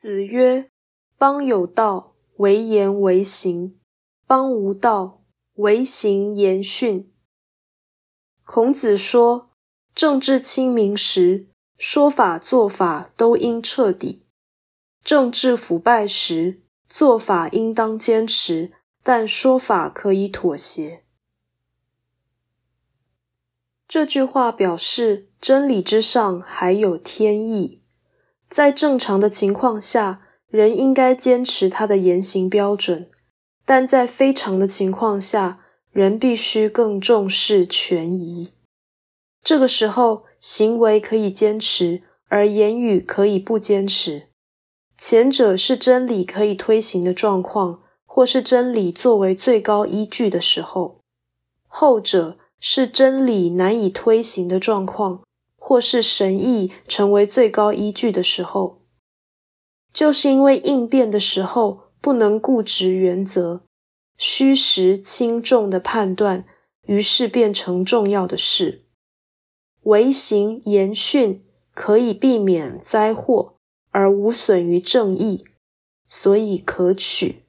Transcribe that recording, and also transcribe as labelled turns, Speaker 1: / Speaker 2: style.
Speaker 1: 子曰：“邦有道，为言为行；邦无道，为行言训。”孔子说，政治清明时，说法做法都应彻底；政治腐败时，做法应当坚持，但说法可以妥协。这句话表示，真理之上还有天意。在正常的情况下，人应该坚持他的言行标准；但在非常的情况下，人必须更重视权宜。这个时候，行为可以坚持，而言语可以不坚持。前者是真理可以推行的状况，或是真理作为最高依据的时候；后者是真理难以推行的状况。或是神意成为最高依据的时候，就是因为应变的时候不能固执原则，虚实轻重的判断，于是变成重要的事。唯行言训可以避免灾祸，而无损于正义，所以可取。